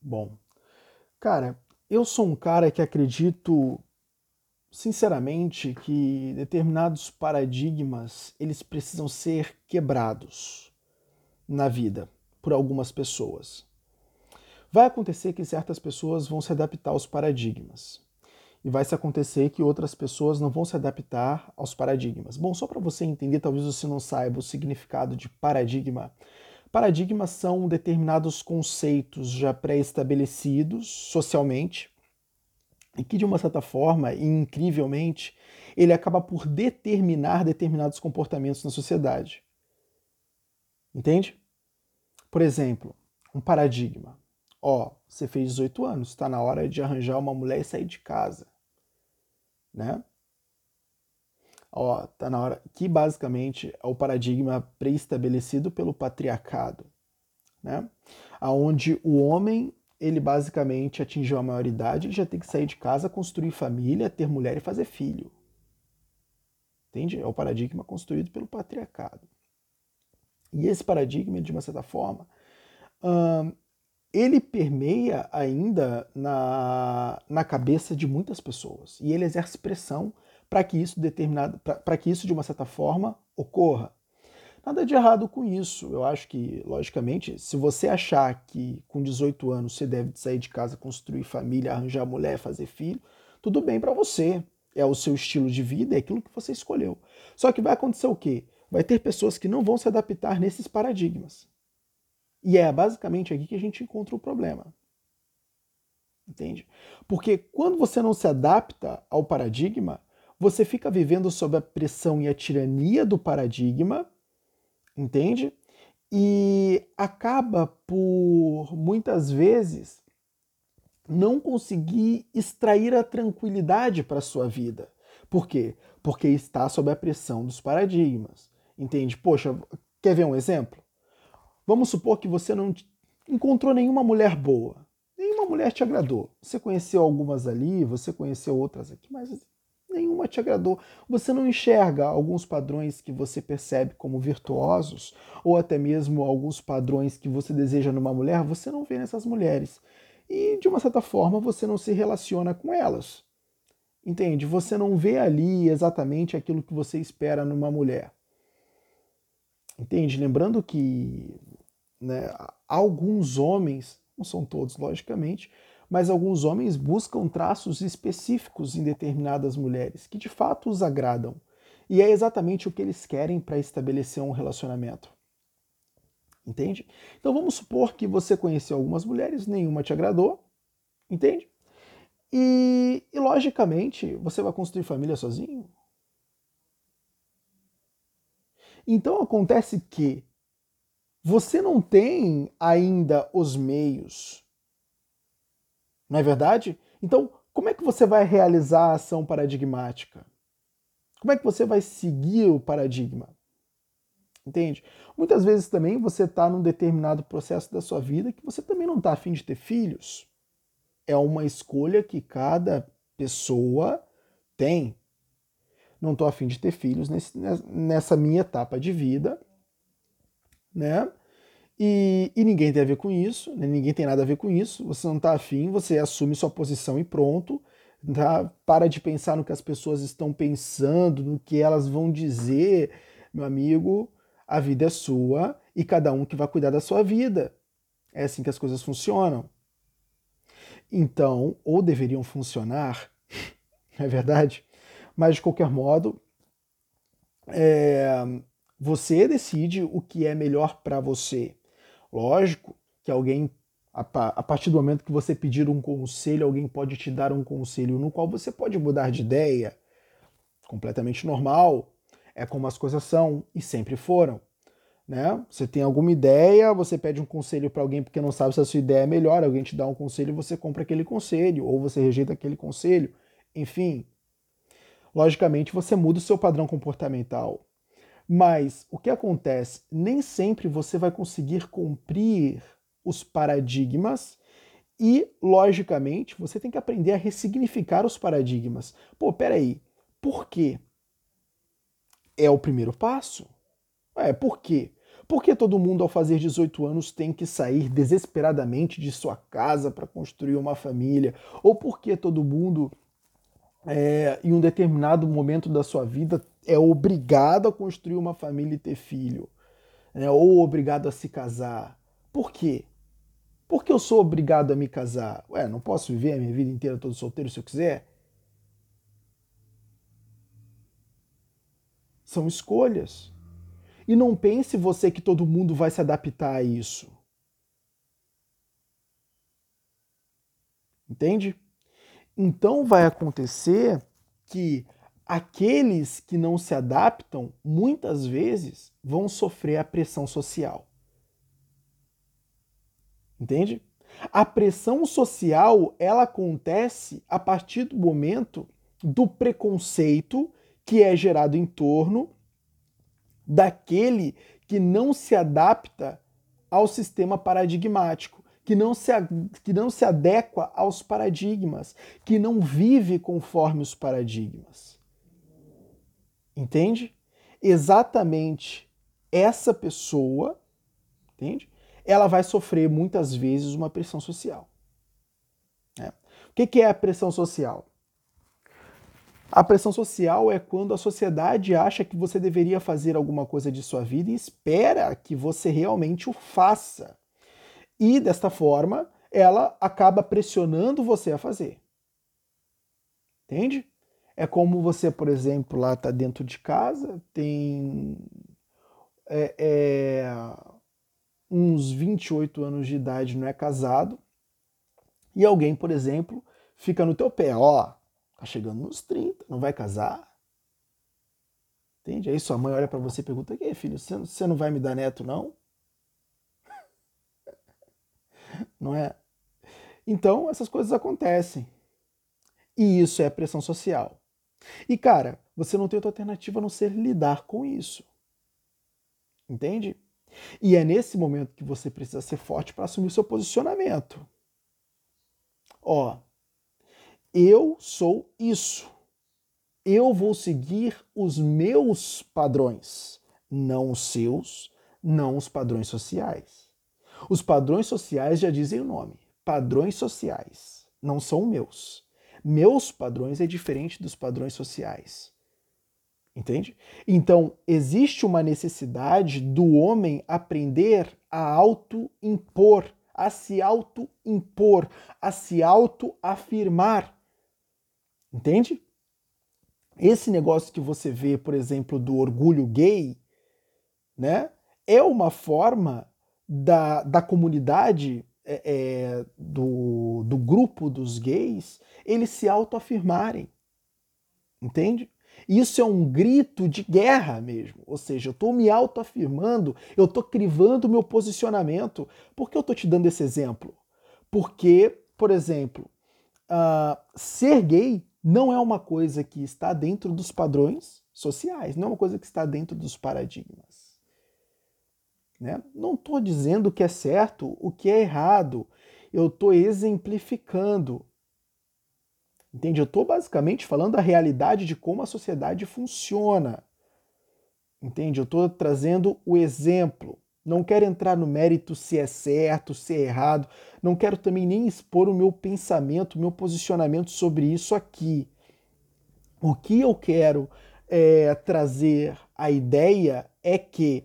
Bom, cara, eu sou um cara que acredito sinceramente que determinados paradigmas eles precisam ser quebrados na vida por algumas pessoas. Vai acontecer que certas pessoas vão se adaptar aos paradigmas. E vai se acontecer que outras pessoas não vão se adaptar aos paradigmas. Bom, só para você entender, talvez você não saiba o significado de paradigma. Paradigmas são determinados conceitos já pré-estabelecidos socialmente e que, de uma certa forma, e incrivelmente, ele acaba por determinar determinados comportamentos na sociedade. Entende? Por exemplo, um paradigma. Ó, você fez 18 anos, está na hora de arranjar uma mulher e sair de casa. Né? Ó, tá na hora que basicamente é o paradigma pré-estabelecido pelo patriarcado, né? Aonde o homem, ele basicamente atingiu a maioridade, ele já tem que sair de casa, construir família, ter mulher e fazer filho. Entende? É o paradigma construído pelo patriarcado. E esse paradigma, de uma certa forma, hum, ele permeia ainda na, na cabeça de muitas pessoas. E ele exerce pressão para que isso determinado, para que isso de uma certa forma ocorra. Nada de errado com isso. Eu acho que, logicamente, se você achar que com 18 anos você deve sair de casa, construir família, arranjar mulher, fazer filho, tudo bem para você. É o seu estilo de vida, é aquilo que você escolheu. Só que vai acontecer o quê? Vai ter pessoas que não vão se adaptar nesses paradigmas. E é basicamente aqui que a gente encontra o problema. Entende? Porque quando você não se adapta ao paradigma, você fica vivendo sob a pressão e a tirania do paradigma, entende? E acaba por muitas vezes não conseguir extrair a tranquilidade para a sua vida. Por quê? Porque está sob a pressão dos paradigmas. Entende? Poxa, quer ver um exemplo? Vamos supor que você não encontrou nenhuma mulher boa. Nenhuma mulher te agradou. Você conheceu algumas ali, você conheceu outras aqui, mas nenhuma te agradou. Você não enxerga alguns padrões que você percebe como virtuosos, ou até mesmo alguns padrões que você deseja numa mulher, você não vê nessas mulheres. E de uma certa forma você não se relaciona com elas. Entende? Você não vê ali exatamente aquilo que você espera numa mulher. Entende? Lembrando que né, alguns homens, não são todos, logicamente, mas alguns homens buscam traços específicos em determinadas mulheres que de fato os agradam. E é exatamente o que eles querem para estabelecer um relacionamento. Entende? Então vamos supor que você conheceu algumas mulheres, nenhuma te agradou, entende? E, e logicamente você vai construir família sozinho. Então acontece que você não tem ainda os meios não é verdade? Então, como é que você vai realizar a ação paradigmática? Como é que você vai seguir o paradigma? Entende? Muitas vezes também você está num determinado processo da sua vida que você também não está afim de ter filhos. É uma escolha que cada pessoa tem. Não estou afim de ter filhos nesse, nessa minha etapa de vida, né? E, e, ninguém tem a ver com isso, né? ninguém tem nada a ver com isso. Você não está afim, você assume sua posição e pronto. Tá? Para de pensar no que as pessoas estão pensando, no que elas vão dizer. Meu amigo, a vida é sua e cada um que vai cuidar da sua vida. É assim que as coisas funcionam. Então, ou deveriam funcionar, é verdade? Mas de qualquer modo, é, você decide o que é melhor para você. Lógico que alguém, a partir do momento que você pedir um conselho, alguém pode te dar um conselho no qual você pode mudar de ideia. Completamente normal. É como as coisas são e sempre foram. Né? Você tem alguma ideia, você pede um conselho para alguém porque não sabe se a sua ideia é melhor, alguém te dá um conselho, você compra aquele conselho, ou você rejeita aquele conselho, enfim. Logicamente, você muda o seu padrão comportamental. Mas o que acontece? Nem sempre você vai conseguir cumprir os paradigmas e, logicamente, você tem que aprender a ressignificar os paradigmas. Pô, peraí, por quê? É o primeiro passo? É, por quê? Por que todo mundo, ao fazer 18 anos, tem que sair desesperadamente de sua casa para construir uma família? Ou por que todo mundo, é, em um determinado momento da sua vida, é obrigado a construir uma família e ter filho? Né? Ou obrigado a se casar? Por quê? Por que eu sou obrigado a me casar? Ué, não posso viver a minha vida inteira todo solteiro se eu quiser? São escolhas. E não pense você que todo mundo vai se adaptar a isso. Entende? Então vai acontecer que aqueles que não se adaptam, muitas vezes, vão sofrer a pressão social. Entende? A pressão social, ela acontece a partir do momento do preconceito que é gerado em torno daquele que não se adapta ao sistema paradigmático, que não se, que não se adequa aos paradigmas, que não vive conforme os paradigmas. Entende? Exatamente essa pessoa, entende? ela vai sofrer muitas vezes uma pressão social. É. O que é a pressão social? A pressão social é quando a sociedade acha que você deveria fazer alguma coisa de sua vida e espera que você realmente o faça. E desta forma, ela acaba pressionando você a fazer. Entende? É como você, por exemplo, lá está dentro de casa, tem é, é, uns 28 anos de idade, não é casado, e alguém, por exemplo, fica no teu pé, ó, tá chegando nos 30, não vai casar? Entende? Aí sua mãe olha para você e pergunta: "Que, filho, você não vai me dar neto não?" Não é? Então, essas coisas acontecem. E isso é pressão social. E cara, você não tem outra alternativa a não ser lidar com isso. Entende? E é nesse momento que você precisa ser forte para assumir seu posicionamento. Ó, eu sou isso. Eu vou seguir os meus padrões, não os seus, não os padrões sociais. Os padrões sociais já dizem o nome. Padrões sociais não são meus. Meus padrões é diferente dos padrões sociais. Entende? Então, existe uma necessidade do homem aprender a auto-impor, a se auto-impor, a se auto-afirmar. Entende? Esse negócio que você vê, por exemplo, do orgulho gay, né, é uma forma da, da comunidade, é, é, do, do grupo dos gays, eles se autoafirmarem. Entende? Isso é um grito de guerra mesmo. Ou seja, eu estou me autoafirmando, eu estou crivando o meu posicionamento. Por que eu estou te dando esse exemplo? Porque, por exemplo, uh, ser gay não é uma coisa que está dentro dos padrões sociais, não é uma coisa que está dentro dos paradigmas. Né? Não estou dizendo o que é certo, o que é errado. Eu estou exemplificando. Entende? Eu estou basicamente falando a realidade de como a sociedade funciona. Entende? Eu estou trazendo o exemplo. Não quero entrar no mérito se é certo, se é errado. Não quero também nem expor o meu pensamento, o meu posicionamento sobre isso aqui. O que eu quero é, trazer a ideia é que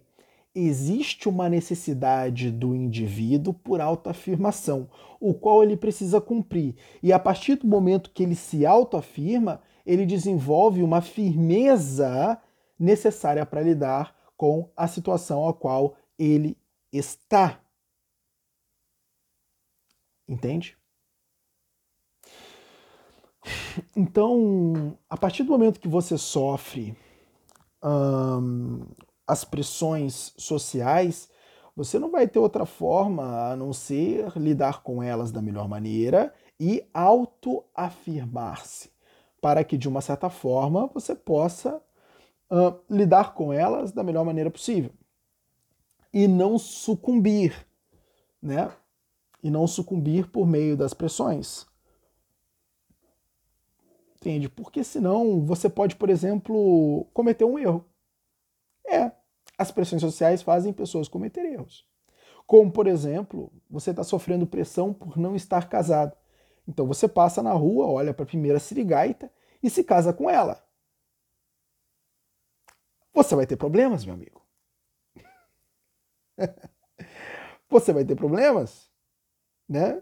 existe uma necessidade do indivíduo por autoafirmação, o qual ele precisa cumprir. E a partir do momento que ele se autoafirma, ele desenvolve uma firmeza necessária para lidar com a situação a qual ele está. Entende? Então, a partir do momento que você sofre as pressões sociais, você não vai ter outra forma a não ser lidar com elas da melhor maneira e autoafirmar-se, para que de uma certa forma você possa uh, lidar com elas da melhor maneira possível e não sucumbir, né? E não sucumbir por meio das pressões. Entende? Porque senão você pode, por exemplo, cometer um erro. É, As pressões sociais fazem pessoas cometer erros. Como, por exemplo, você está sofrendo pressão por não estar casado. Então você passa na rua, olha para a primeira sirigaita e se casa com ela. Você vai ter problemas, meu amigo. você vai ter problemas, né?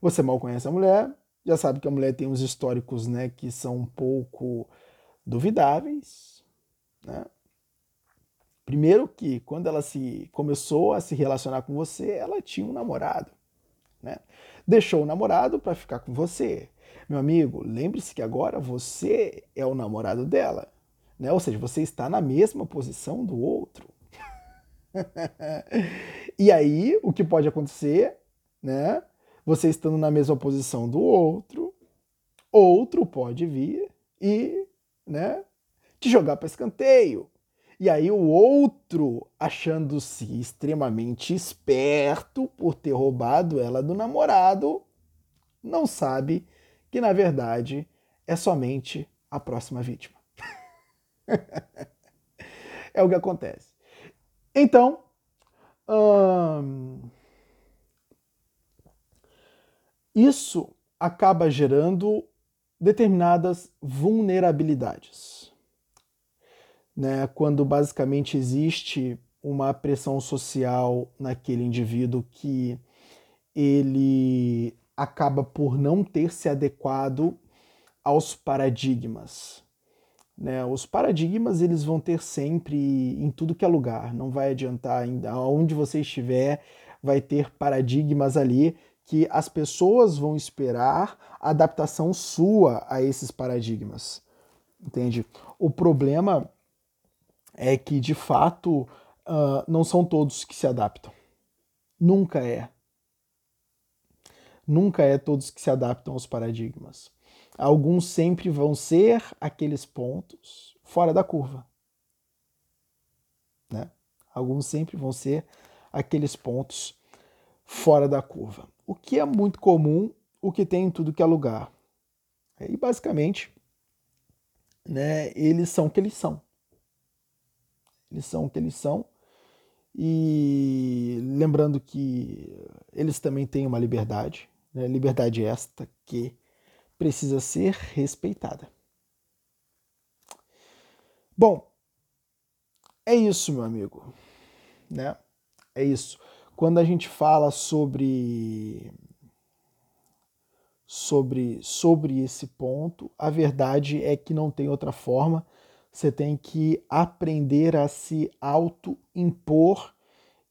Você mal conhece a mulher, já sabe que a mulher tem uns históricos, né, que são um pouco duvidáveis, né? Primeiro que quando ela se começou a se relacionar com você, ela tinha um namorado, né? Deixou o namorado para ficar com você. Meu amigo, lembre-se que agora você é o namorado dela, né? Ou seja, você está na mesma posição do outro. e aí, o que pode acontecer, né? Você estando na mesma posição do outro, outro pode vir e, né, te jogar para escanteio. E aí o outro, achando-se extremamente esperto por ter roubado ela do namorado, não sabe que na verdade é somente a próxima vítima. é o que acontece. Então, hum, isso acaba gerando determinadas vulnerabilidades. Né? Quando basicamente existe uma pressão social naquele indivíduo que ele acaba por não ter se adequado aos paradigmas. Né? Os paradigmas eles vão ter sempre em tudo que é lugar, não vai adiantar, aonde você estiver, vai ter paradigmas ali que as pessoas vão esperar a adaptação sua a esses paradigmas. Entende? O problema é que, de fato, uh, não são todos que se adaptam. Nunca é. Nunca é todos que se adaptam aos paradigmas. Alguns sempre vão ser aqueles pontos fora da curva. Né? Alguns sempre vão ser aqueles pontos fora da curva o que é muito comum, o que tem em tudo que é lugar. E basicamente, né, eles são o que eles são. Eles são o que eles são. E lembrando que eles também têm uma liberdade, né, liberdade esta que precisa ser respeitada. Bom, é isso, meu amigo. Né? É isso quando a gente fala sobre sobre sobre esse ponto, a verdade é que não tem outra forma. Você tem que aprender a se auto-impor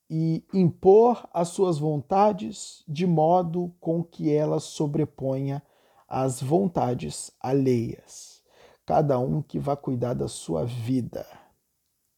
e impor as suas vontades de modo com que elas sobreponha as vontades alheias. Cada um que vá cuidar da sua vida.